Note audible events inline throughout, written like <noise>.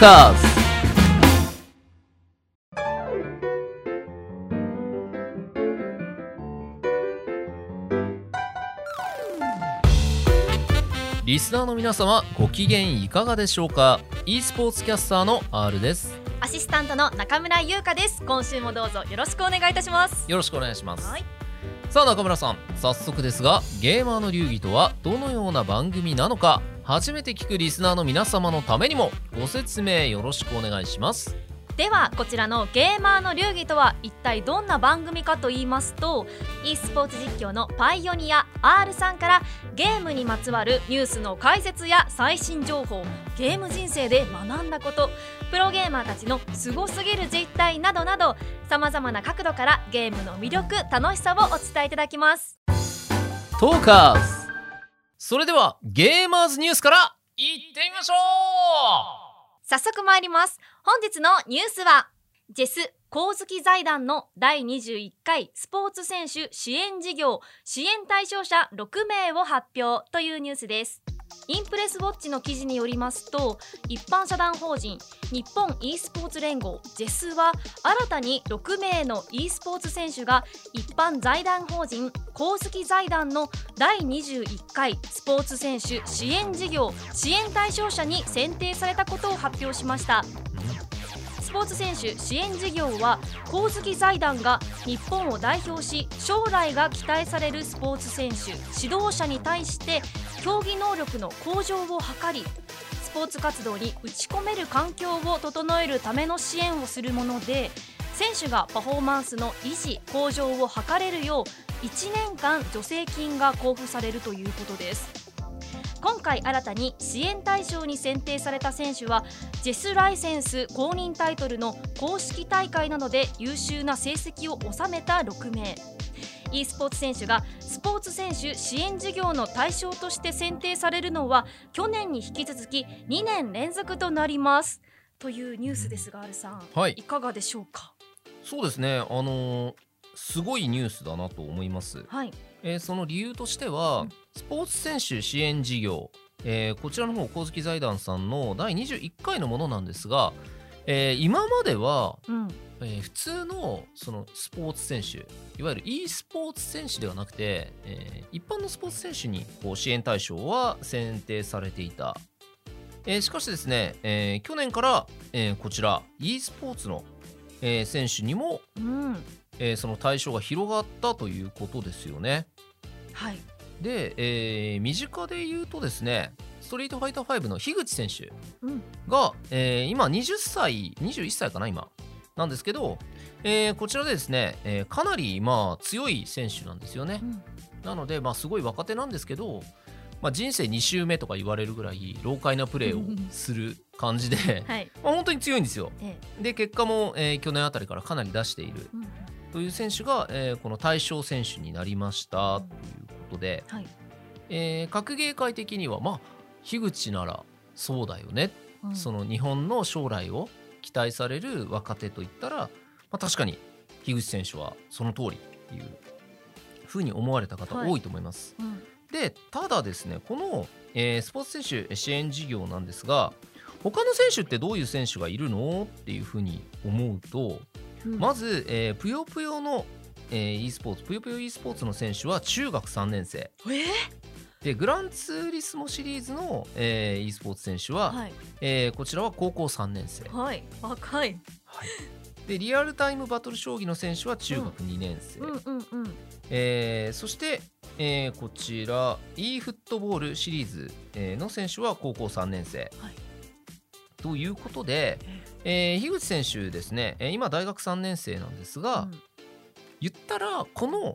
カーズリスナーの皆様ご機嫌いかがでしょうか？e スポーツキャスターの R です。アシスタントの中村優香です。今週もどうぞよろしくお願いいたします。よろしくお願いします、はい。さあ中村さん早速ですがゲーマーの流儀とはどのような番組なのか？初めて聞くリスナーの皆様のためにもご説明よろしくお願いします。ではこちらのゲーマーの流儀とは一体どんな番組かと言いますと e スポーツ実況のパイオニア R さんからゲームにまつわるニュースの解説や最新情報ゲーム人生で学んだことプロゲーマーたちのすごすぎる実態などなどさまざまな角度からゲームの魅力楽しさをお伝えいただきます。トーカーズそれではゲーマーズニュースからいってみましょう。早速参ります。本日のニュースはジェス光月財団の第21回スポーツ選手支援事業支援対象者6名を発表というニュースです。インプレスウォッチの記事によりますと一般社団法人日本 e スポーツ連合ジェスは新たに6名の e スポーツ選手が一般財団法人公式財団の第21回スポーツ選手支援事業支援対象者に選定されたことを発表しました。スポーツ選手支援事業は光月財団が日本を代表し将来が期待されるスポーツ選手指導者に対して競技能力の向上を図りスポーツ活動に打ち込める環境を整えるための支援をするもので選手がパフォーマンスの維持向上を図れるよう1年間助成金が交付されるということです。今回新たに支援対象に選定された選手はジェスライセンス公認タイトルの公式大会などで優秀な成績を収めた6名。e スポーツ選手がスポーツ選手支援事業の対象として選定されるのは去年に引き続き2年連続となります。というニュースですが、アルさん、はい。いかがでしょうか？そうですね。あのーすごいニュースだなと思います、はい、えーその理由としては、うん。スポーツ選手支援事業、えーこちらの方光月財団さんの第21回のものなんですが、えー今までは、うん、えー普通のそのスポーツ選手いわゆる e スポーツ選手ではなくて、えー一般のスポーツ選手にこう支援対象は選定されていた、えーしかしですね、えー去年から、えーこちら e スポーツの、えー選手にも、うん、えーその対象が広がったということですよね。はい、で、えー身近で言うとですねストリートファイター5の樋口選手うん、が、えー今20歳21歳かな今。なんですけど、えーこちらでですね、えーかなりまあ強い選手なんですよね。う。ん、なので、まあ、すごい若手なんですけど、まあ、人生2周目とか言われるぐらい老快なプレーをする感じで、<laughs> はい、まあ本当に強いんですよ。ええ、で結果も、えー去年あたりからかなり出している。うん、という選手が、えーこの対象選手になりました。ということで、はい、えー格ゲー界的にはまあ樋口ならそうだよね、うん。その日本の将来を期待される若手といったら、まあ、確かに樋口選手はその通りっていうふうに思われた方はい。多いと思います。うん、でただですねこの、えースポーツ選手支援事業なんですが他の選手ってどういう選手がいるの？っていうふうに思うとうん。まず、えーぷよぷよの、えー e スポーツぷよぷよ e スポーツの選手は中学3年生。えでグランツーリスモシリーズの、えー e スポーツ選手は、はい、えーこちらは高校3年生、はい、若い。でリアルタイムバトル将棋の選手は中学2年生。えーそして、えーこちら e フットボールシリーズ、えーの選手は高校3年生、はい。ということで、えー樋口選手ですね、えー今大学3年生なんですが、言ったらこの、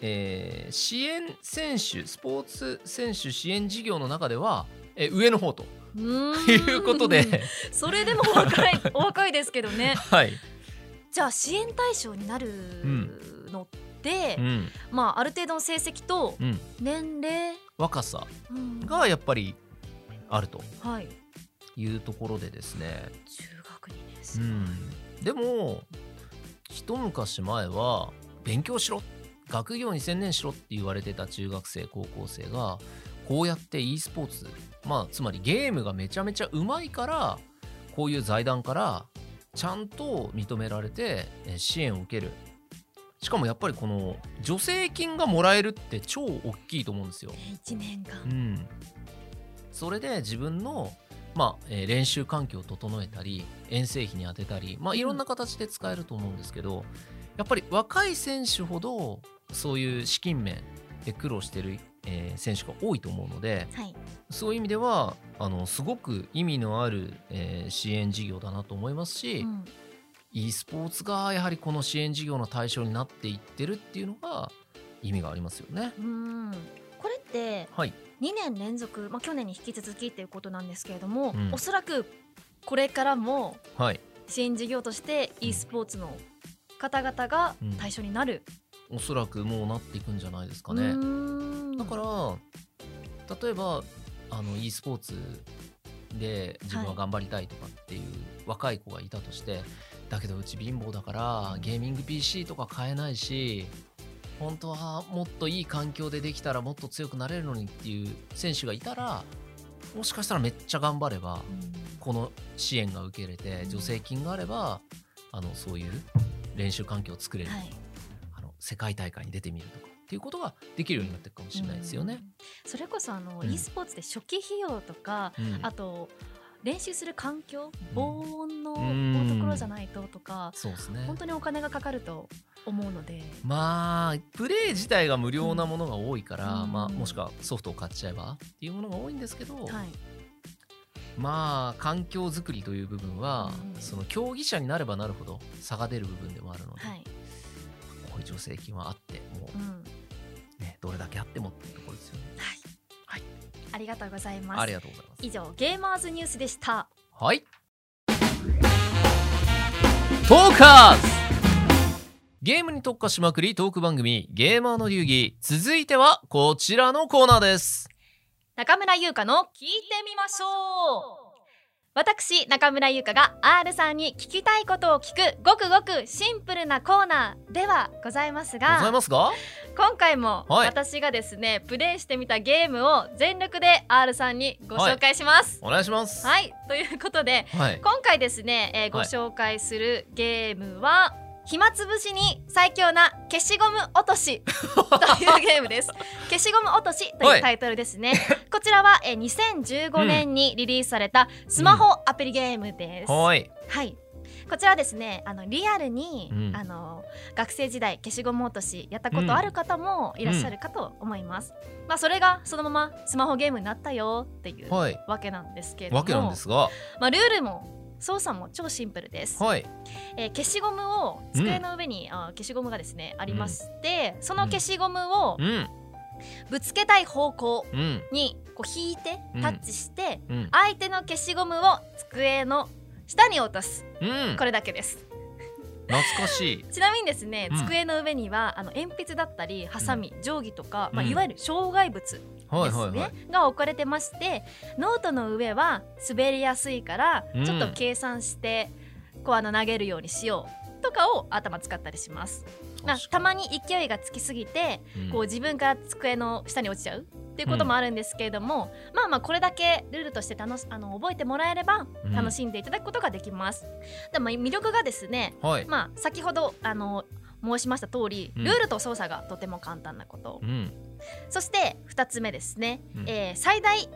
えー支援選手スポーツ選手支援事業の中では、えー上の方とうん、うーん。いうことで、それでも若い <laughs> お若いですけどね。はい、じゃあ支援対象になるのって、うん。まあある程度の成績とうん、年齢、若さうん。がやっぱりあるとはい。いうところでですね、中学2年う生、ん、でも一昔前は勉強しろ。学業に専念しろって言われてた中学生高校生がこうやって e スポーツまあつまりゲームがめちゃめちゃうまいからこういう財団からちゃんと認められてえー支援を受ける。しかもやっぱりこの助成金がもらえるって超大きいと思うんですよ。1年間。うん、それで自分の、まあえー練習環境を整えたり遠征費に充てたり、まあ、いろんな形で使えると思うんですけど、やっぱり若い選手ほどそういう資金面で苦労してる、えー選手が多いと思うのではい。そういう意味ではあのすごく意味のある、えー支援事業だなと思いますし、うん。e スポーツがやはりこの支援事業の対象になっていってるっていうのが意味がありますよね。うん。これってはい、2年連続、まあ、去年に引き続きっていうことなんですけれども、うん。おそらくこれからもはい。支援事業として e スポーツの方々が対象になる、おそらくもうなっていくんじゃないですかうね。だから例えばあの e スポーツで自分は頑張りたいとかっていう若い子がいたとして、だけどうち貧乏だからゲーミング PC とか買えないし本当はもっといい環境でできたらもっと強くなれるのにっていう選手がいたらもしかしたらめっちゃ頑張ればこの支援が受けれて助成金があればあのそういう練習環境を作れる、はい。あの世界大会に出てみるとかっていうことができるようになっていくかもしれないですよね。うん。それこそあの、うん。e スポーツで初期費用とか、うん。あと練習する環境防音のうん。ところじゃないととか、そうですね。本当にお金がかかると思うので、まあプレイ自体が無料なものが多いから、うんまあ、もしくはソフトを買っちゃえばっていうものが多いんですけど、はい、まあ環境づくりという部分は、うんその競技者になればなるほど差が出る部分でもあるので、はい、こういう助成金はあってもうん、はう、ね、どれだけあってもっていうところですよね。い、はいありがとうございます。ありがとうございます。以上ゲーマーズニュースでした。はい。トーカーズゲームに特化しまくりトーク番組ゲーマーの流儀。続いてはこちらのコーナーです。中村優香の聞いてみましょう。私中村優香が R さんに聞きたいことを聞くごくごくシンプルなコーナーではございますございがますが今回もはい。私がですね、プレイしてみたゲームを全力で R さんにご紹介します。お願いします。はい、ということではい。今回ですね、えーごはい紹介するゲームは暇つぶしに最強な消しゴム落とし。<laughs> というゲームです。消しゴム落としとはい。いうタイトルですね、こちらは、えー2015年にリリースされたスマホアプリゲームです、はい。はい。こちらですねあのリアルに、うん。あの学生時代消しゴム落としやったことある方もいらっしゃるかと思います、まあそれがそのままスマホゲームになったよっていうはい。わけなんですけれども。わけなんですが。まあ、ルールも操作も超シンプルです、はい。えー消しゴムを机の上に、あー消しゴムがですねありまして、その消しゴムをうん。ぶつけたい方向うん。にこう引いてうん。タッチして、うん。相手の消しゴムを机の下に落とす。うん。これだけです。懐かしい。<laughs> ちなみにですね、うん。机の上にはあの鉛筆だったりハサミ、定規とか、まあ、うん。いわゆる障害物ですね、はいはいはい。が置かれてましてノートの上は滑りやすいからうん。ちょっと計算して、こうあの投げるようにしようとかを頭使ったりします。まあ、たまに勢いがつきすぎて、にこう自分から机の下に落ちちゃうっていうこともあるんですけれども、まあまあこれだけルールとして楽しあの覚えてもらえればうん。楽しんでいただくことができます。でも魅力がですね、はい。まあ先ほどあの申しました通り、うん。ルールと操作がとても簡単なこと、うんそして2つ目ですね、うん。えー最大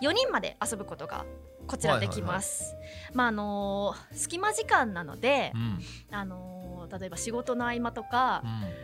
4人まで遊ぶことがこちらできます。まああのー隙間時間なのでう、ん。あのー例えば仕事の合間とか、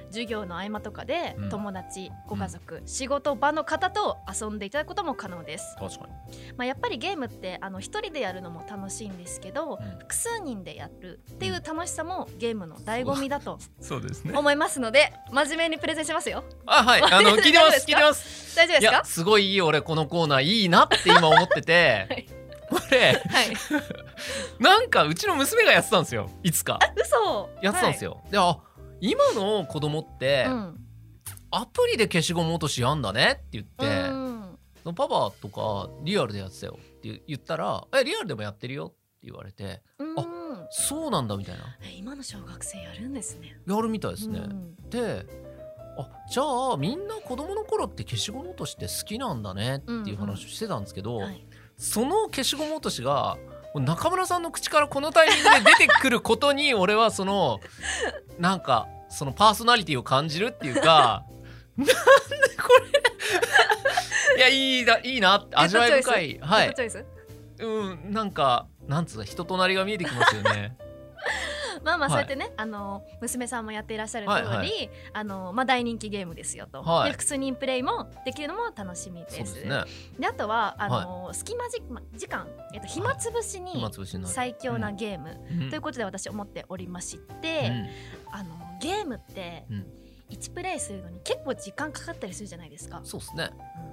授業の合間とかで、うん。友達ご家族、仕事場の方と遊んでいただくことも可能です。確かに。まあ、やっぱりゲームってあの一人でやるのも楽しいんですけど、うん。複数人でやるっていう楽しさもゲームの醍醐味だとそう。ですね。思いますので真面目にプレゼンしますよ。あはい。<laughs> あの聞いてます聞いてます。大丈夫ですか？すごいいい俺このコーナーいいなって今思ってて、<laughs> はいこれはい。<laughs> なんかうちの娘がやってたんですよ。いつか。嘘。やってたんですよ、であ今の子供って、はいうん。アプリで消しゴム落としやんだね？って言って、うんパパとかリアルでやってたよ。って言ったら「えリアルでもやってるよ」って言われてうんそうなんだみたいな。え今の小学生やるんですね。やるみたいですね、うん。であじゃあみんな子供の頃って消しゴム落としって好きなんだねっていう話をしてたんですけど、はいその消しゴム落としが中村さんの口からこのタイミングで出てくることに俺はその <laughs> なんかそのパーソナリティを感じるっていうか <laughs> なんでこれ？<laughs> いやいいないいなって味わい深い。はい。うんなんかなんつうの人となりが見えてきますよね <laughs> まあまあはい。そうやってね、あの娘さんもやっていらっしゃる通り、はいはい。あのまあ大人気ゲームですよと、はい。で複数人プレイもできるのも楽しみです。ですね。であとはあの、隙間じま時間、えっと暇つぶしに最強なゲーム、うん。ということで私思っておりましうて、ん。あのゲームってうん。1プレイするのに結構時間かかったりするじゃないですか。そうですね。うんうん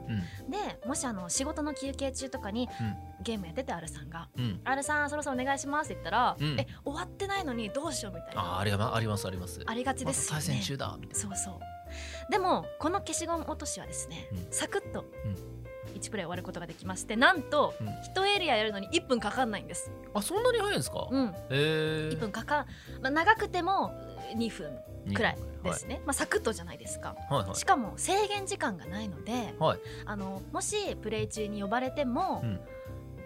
でもしあの仕事の休憩中とかに、ゲームやってて R さんがうん「R さんそろそろお願いします」って言ったら「うんえ終わってないのにどうしよう」みたいな。あありがありますあります。ありがちですよね。対戦中だ。そうそう。でもこの消しゴム落としはですね、うん。サクッとうん。1プレイ終わることができましてなんとうん。1エリアやるのに1分かかんないんです。なあそんなに早いんですか？うん。へえ1分かかん、まあ、長くても2分くらいですね、まあ、サクッとじゃないですか。はいはい。しかも制限時間がないので、はい。あのもしプレイ中に呼ばれても、うん。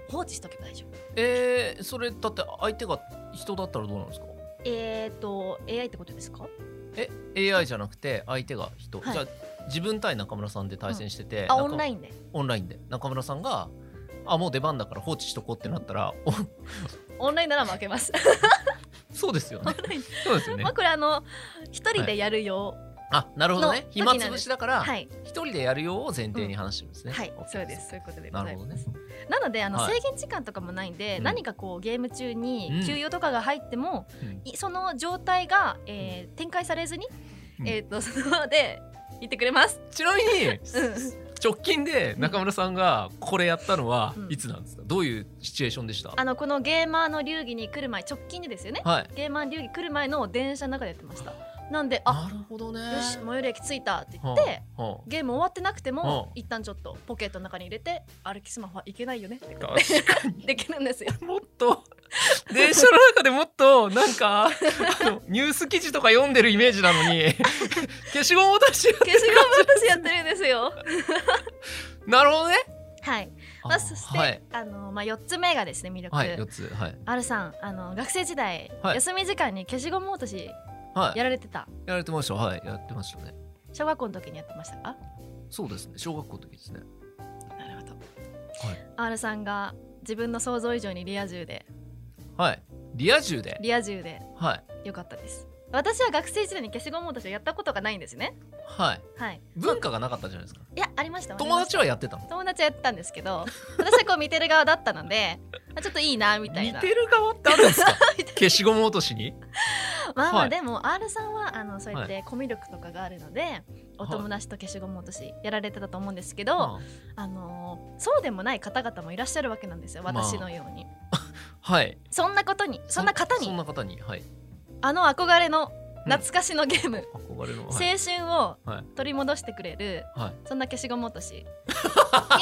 放置しとけば大丈夫。えー、それだって相手が人だったらどうなんですか？えっ、ー、と AI ってことですか？え AI じゃなくて相手が人、はい。じゃあ自分対中村さんで対戦してて、あ中オンラインで。オンラインで。中村さんがあもう出番だから放置しとこうってなったらお <laughs> オンラインなら負けます <laughs> そうですよね。そうですよね。まあこれあの一人でやるよ。あなるほどね。の暇つぶしだから一、はい。人でやるようを前提に話してるんですね、はい。そうです。そういうことでございます。なるほどね。なのであの、はい。制限時間とかもないんで、うん。何かこうゲーム中にうん。給与とかが入っても、その状態が、えー展開されずに、うん。えっ、とそので言ってくれます。ちなみにうん直近で中村さんがこれやったのはうん。いつなんですか、どういうシチュエーションでした？あのこのゲーマーの流儀に来る前直近でですよね。はい。ゲーマー流儀来る前の電車の中でやってました。なんであなるほどね。よし最寄り駅着いたって言はって。あはゲーム終わってなくても、うん一旦ちょっとポケットの中に入れて歩きスマホはいけないよねって。<laughs> できるんですよ。<laughs> もっと電車の中でもっとなんかニュース記事とか読んでるイメージなのに <laughs> 消しゴム落とし消しゴム私やってるんですよ。<laughs> なるほどね。はい。あまあ、そして、はい。あのまあ四つ目がですね魅力。はい四つ。はい、R さんあの学生時代、はい。休み時間に消しゴム落としはい、やられてた？やられてました。はいやってましたね。小学校の時にやってました？かそうですね。小学校の時ですね。なるほど、はい。R さんが自分の想像以上にリア充ではい。リア充で？リア充で。はい。よかったです。私は学生時代に消しゴム落としをやったことがないんですね。はい。はい。文化がなかったじゃないですか。いやありました。友達ははやってたの？友達はやってたんですけど私はこう見てる側だったので <laughs> あちょっといいなみたいな。見てる側ってあるんですか？<laughs> 消しゴム落としに？まあまあ、はい。でも R さんはあのそうやってコミュ力とかがあるので、お友達と消しゴム落としやられてたと思うんですけど、ああのーそうでもない方々もいらっしゃるわけなんですよまあ。私のように、はい。そんなことにそんな方に？そんな方にはい。あの憧れの懐かしのゲーム、憧れの青はい。春をはい。取り戻してくれるはい。そんな消しゴム落とし。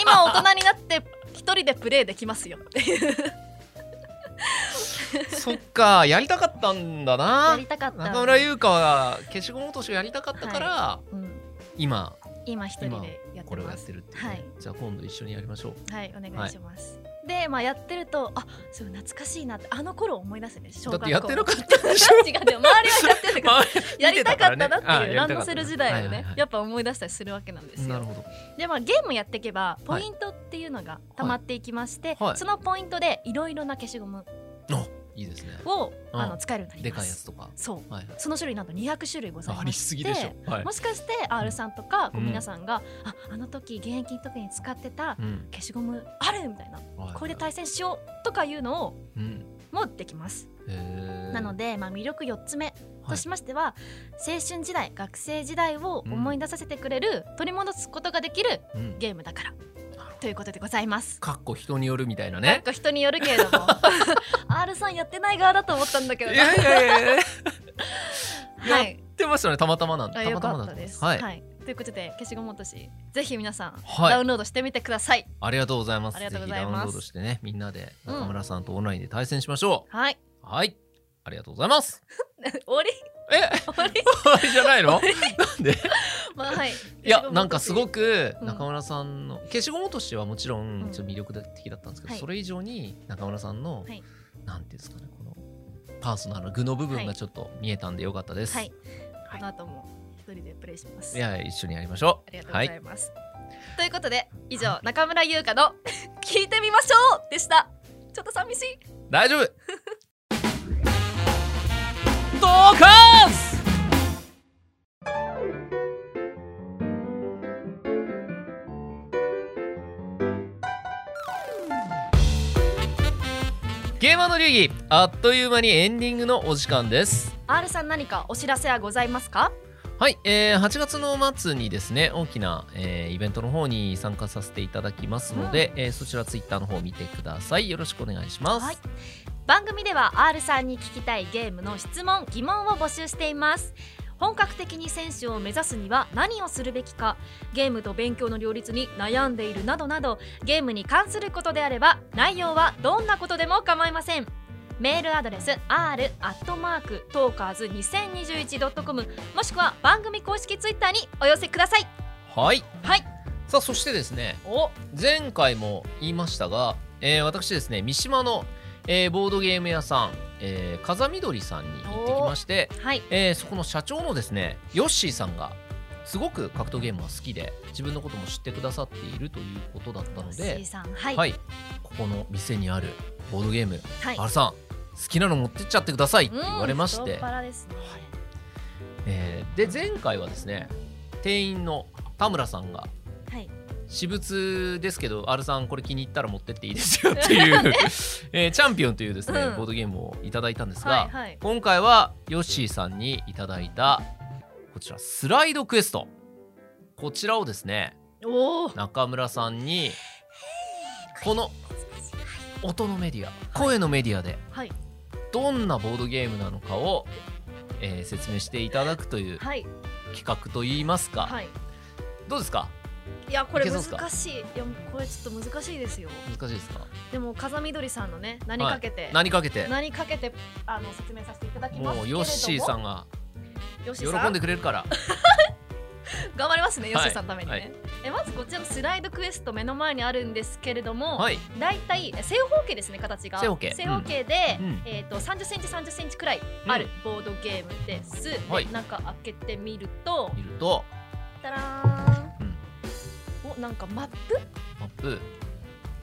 今大人になって一人でプレイできますよ。っていうそっかやりたかったんだやなりたかった、中村優香は消しゴム落としをやりたかったから、うん、今今一人でやってこれをやっますてるっていうね、はい。じゃあ今度一緒にやりましょう。はいお願いします、でまあやってるとあすごい懐かしいなってあの頃思い出すんです小だ学校。ってやってなかったでしょ？<laughs> 違うでも周りはやってる <laughs> からやりたかったなっていうランドセル時代をね、はいはいはい。やっぱ思い出したりするわけなんですよ。なるほど。でまあゲームやっていけばポイントっていうのが溜まっていきまして、はい。そのポイントでいろいろな消しゴムおいいですね。を、うん。あの使えるようになでります。かいやつとか。そう。はいその種類なんと200種類ございありましてはい。もしかして R さんとかこううん皆さんが、ああの時現役の時に使ってたうん。消しゴムあるみたいなはいこれで対戦しようとかいうのをうん。もできます、なので、まあ、魅力4つ目としましては、青春時代学生時代を思い出させてくれる、取り戻すことができるうん。ゲームだからということでございます。かっこ人によるみたいなね。か人によるけれども。<laughs> R さんやってない側だと思ったんだけどな。いやいやいや。<laughs> い。ややっはいてましたね。たまたまなんたまたまかったです。なんでははい。い、ということで消しゴム落としぜひ皆さん、はい。ダウンロードしてみてください。ありがとうございます。ありがとうございぜひますダウンロードしてねみんなでうん。中村さんとオンラインで対戦しましょはい。うはい。ありがとうございます。<laughs> 終わりえ？<laughs> 終わりじゃないの？なんで？まあはい。いやなんかすごく中村さんの、消しゴム落としはもちろうん。んちょっと魅力的だったんですけど、はい。それ以上に中村さんの、はい。なんていうんですかねこのパーソナルな具の部分はい。がちょっと見えたんでよかったです。はい。この後も一人でプレイします。いや一緒にやりましょう。ありがとうはいございます、ということで以上中村優香の聞いてみましょうでした。ちょっと寂しい。大丈夫。ドカンゲーマーの流儀。あっという間にエンディングのお時間です。R さん何かお知らせはございますか？はい、えー8月の末にですね大きな、えーイベントの方に参加させていただきますので、えーそちらツイッターの方を見てください。よろしくお願いします、はい。番組では R さんに聞きたいゲームの質問疑問を募集しています本格的に選手を目指すには何をするべきかゲームと勉強の両立に悩んでいるなどなどゲームに関することであれば内容はどんなことでも構いません。メールアドレス r アットマークトーカーズ 2021.com もしくは番組公式ツイッターにお寄せください。はい。はい。さあそしてですねお。前回も言いましたが、えー私ですね三島の、えーボードゲーム屋さん、えー風緑さんに行ってきまして、はい。えーそこの社長のですねヨッシーさんがすごく格闘ゲームが好きで自分のことも知ってくださっているということだったので、さんはい。はい、ここの店にあるボードゲーム、はい。R さん好きなの持ってっちゃってくださいって言われましうんて。太っ、腹ですね。えーで前回はですね店員の田村さんがはい私物ですけど R さんこれ気に入ったら持ってっていいですよ <laughs> っていう、<laughs> えーチャンピオンというですね、うん。ボードゲームをいただいたんですが、はいはい。今回はヨッシーさんにいただいたこちらスライドクエスト。こちらをですね中村さんにこの音のメディア声のメディアではい。どんなボードゲームなのかを、えー説明していただくというはい。企画といいますか、はい。どうですか？いやこれ難しい。いやこれちょっと難しいですよ。難しいですか？でも風見鶏さんのね何かけて、何かけて。何かけてあの説明させていただきますけれども。もうヨッシーさんが喜ん。んでくれるから。<laughs> 頑張りますねヨッはいシーさんのためにね、はい。えまずこちらのスライドクエスト目の前にあるんですけれども、はい。だいたい正方形ですね形が。正方形。正方形で、うん。えっ、と30センチ30センチくらいあるボードゲームです、ではい。中開けてみると。見ると。たらーん、なんかマップ？マップ？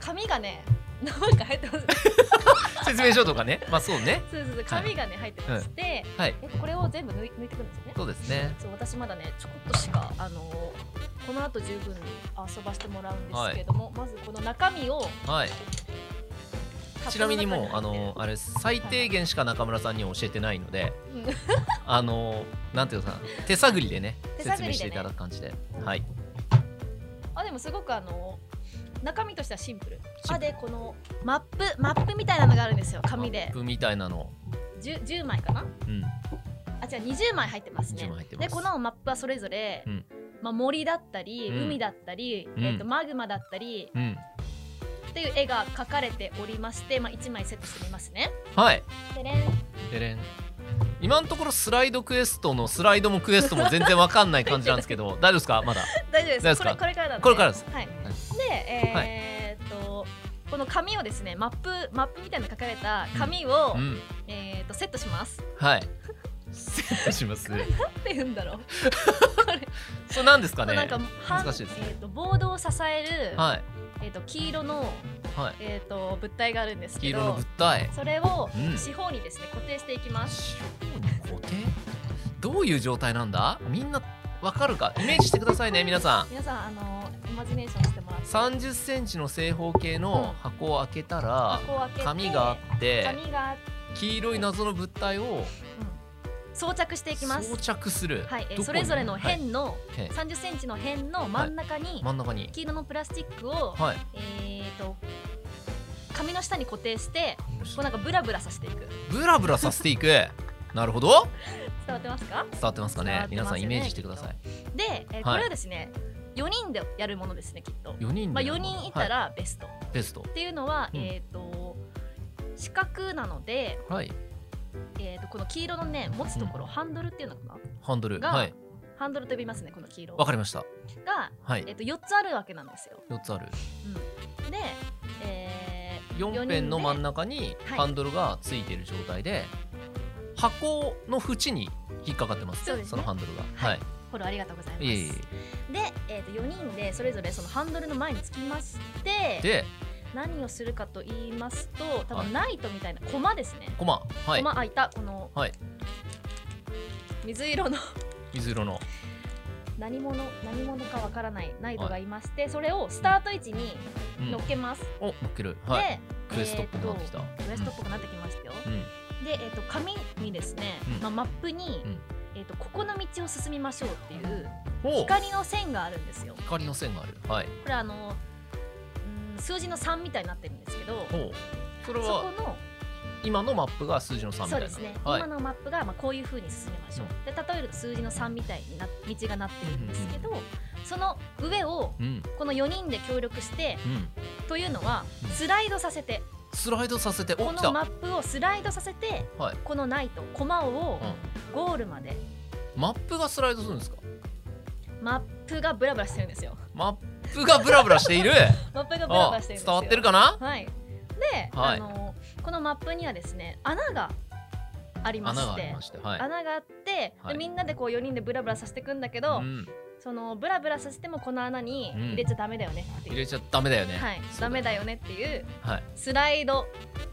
紙がね <laughs> なんか入ってます。<laughs> 説明書とかね。まあそうね。そうそうそう紙がね入ってまして、はい。えこれを全部抜い抜いてくるんですよね？そうですね。そう私まだねちょこっとしかあのこの後十分に遊ばしてもらうんですけども、まずこの中身をはい。ちなみにもうあ箱のあれ最低限しか中村さんには教えてないのであのなんていうのかな手探りでね手探りでね。説明していただく感じで。はいあでもすごくあの中身としてはシンプル。シンプル。あでこのマップマップみたいなのがあるんですよ紙マでップみたいなの。10, 10枚かな？うん。あ違う20枚入ってますね。20枚入ってます。でこのマップはそれぞれ、うん。まあ、森だったり、うん。海だったり、うん。えー、とマグマだったりうん。っていう絵が描かれておりまして、まあ、1枚セットしてみますね。はい。でれん。でれん今のところスライドクエストのスライドもクエストも全然わかんない感じなんですけど <laughs> 大丈夫ですか？まだ。大丈夫です。これこれからなんで。これからです。はい、でえーっと、この紙をですねマップマップみたいな書かれた紙を、うん。えーっとセットします。はい。セットします？<laughs> なんて言うんだろう。それ何ですかね？なんか半難しいですね。えーっとボードを支える、はい。えーっと黄色の、はい。えーっと物体があるんですけ黄色のど物体。それをうん。四方にですね固定していきます、四方に固定？どういう状態なんだ？みんなわかるか？イメージしてくださいね皆さん。皆さんあのイマジネーションしてもらって。30センチの正方形の箱を開けたら箱を開けて紙があって紙があって、黄色い謎の物体をうん。装着していきます。装着する。はい、それぞれのはい。辺のへ30センチの辺の真ん中に真ん中に。黄色のプラスチックを、はい。えー、と紙の下に固定してこうなんかブラブラさせていく。ブラブラさせていく？<laughs> なるほど。伝わってますか？伝わってますかね？ね皆さんイメージしてください。で、えーはい。これはですね4人でやるものですねきっと、4人まあ、で4人いたはらベスト、いベスト。っていうのは、うん。えっ、と四角なので、はい。えー、とこの黄色のね持つところ、ハンドルっていうのかな？ハンドル。がはい。ハンドルと呼びますねこの黄色わかりました。が、はい。えっと4つあるわけなんですよ。4つある。で、えー、4ペンの真ん中にはい。ハンドルがついてる状態で、箱の縁に引っかかってます。ね。そのハンドルが。ははい。い、フォローありがとうございます。いえいで、えー、と4人でそれぞれそのハンドルの前につきましてえで何をするかと言いますと多はい。分ナイトみたいなコマですね、コマ。はい。開いたこのはい。水色の。水色の何者何者かわからないナイトがいまして、それをスタート位置にうん。乗っけます、お乗っける。はい。でクエストっぽくなってきた。クエストっぽくなってきましたよ、うん。で、えー、と紙にですね、うん。まあ、マップに、うん。えー、とここの道を進みましょうっていうお。光の線があるんですよ。光の線がある。はい。これあのうん数字の3みたいになってるんですけどそれそはこの今のマップが数字の3みたいうな。そですね、はい。今のマップがまあこういう風に進みましょう、で例えると数字の3みたいにな道がなってるんですけど、その上をうん。この4人で協力してうん。というのはうん。スライドさせて、スライドさせておこのマップをスライドさせて、はい。このナイトコマをうゴールまで。んマップがスライドするんですか？マップがブラブラしてるんですよ。マップがブラブラしている。<laughs> マップがブラブあラしてる伝わってるかな？はい。で、はい。あのこのマップにはですね穴がありまして穴があって、はい。でみんなでこう4人でブラブラさせていくんだけど、うん。そのブラブラさせてもこの穴にうん。入れちゃダメだよねっていう、入れちゃダメだよね。はい、そうダメだよねっていうはい。スライド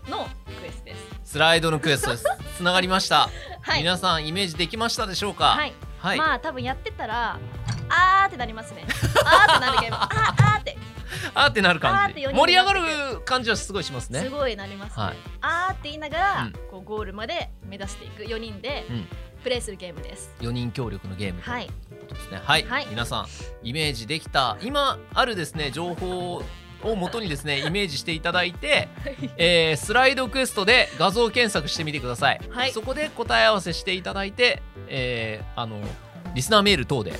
のクエストです。スライドのクエストです。<laughs> つながりました。はい、皆さんイメージできましたでしょうか？はい。はい。まあ多分やってたらあーってなりますね。あーってなるゲーム。あーあーってなる感じ。盛り上がる感じはすごいしますね。すごいなりますね。はい。あーって言いながら、うん。こうゴールまで目指していく4人でうん。プレイするゲームです。4人協力のゲームと。はい。いうことですね。はい、はい。皆さんイメージできた今あるですね情報をもとにですね <laughs> イメージしていただいて、えースライドクエストで画像検索してみてください、はい。そこで答え合わせしていただいて、えーあのリスナーメール等で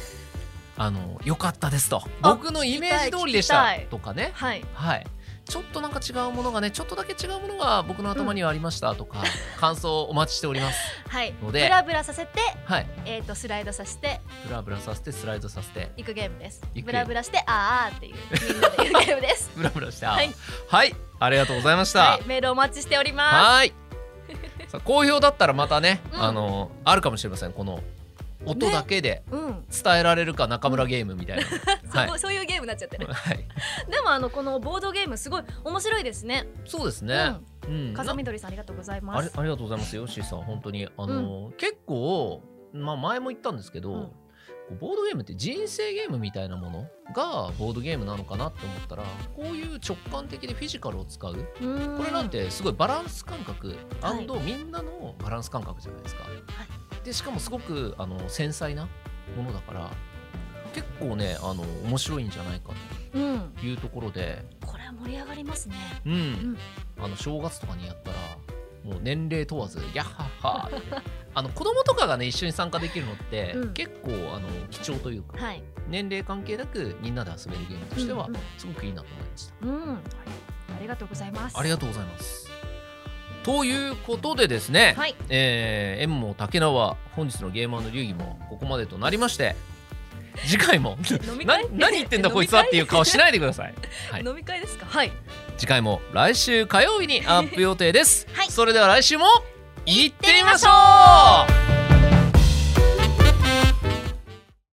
あの良かったですと。あ僕のイメージ通りでしたとかね。はい。はい。ちょっとなんか違うものがねちょっとだけ違うものが僕の頭にはありましたとか、<laughs> 感想お待ちしております。はい。のでブラブラさせて、はい。えっ、とスライドさせて。ブラブラさせてスライドさせて。いくゲームです。ブラブラしてあーっていうみんなで言うゲームです。<laughs> ブラブラしてあー。はい。はい。ありがとうございました。はい、メールお待ちしておりまはい。さあ好評だったらまたね、うん。あのあるかもしれません。この音だけで伝えられるか中村ゲームみたいな、<laughs> はい。そうそういうゲームになっちゃってる。<laughs> はい。でもあのこのボードゲームすごい面白いですね。そうですね、うん。うん、な風見鶏さんありがとうございます。ありがとうございますヨッシーさん。本当に。あの、結構まあ前も言ったんですけど、ボードゲームって人生ゲームみたいなものがボードゲームなのかなって思ったらこういう直感的でフィジカルを使う。これなんてすごいバランス感覚、はい。みんなのバランス感覚じゃないですか。でしかもすごくあの繊細なものだから結構ねあの面白いんじゃないかうん、というところで、これは盛り上がりますね。うんんあの正月とかにやったらもう年齢問わずギャッハッハーって <laughs> あの子供とかがね一緒に参加できるのって、うん結構あの貴重というかはい。年齢関係なくみんなで遊べるゲームとしてはうんうんすごくいいなと思いました。うん、ありがとうございます。ありがとうございます。ということでですね、はい。えー、縁も竹縄本日のゲーマーの流儀もここまでとなりまして次回も何言ってんだこいつはっていう顔しないでください、はい、飲み会ですか？はい。次回も来週火曜日にアップ予定です、はい。それでは来週も行ってみましょう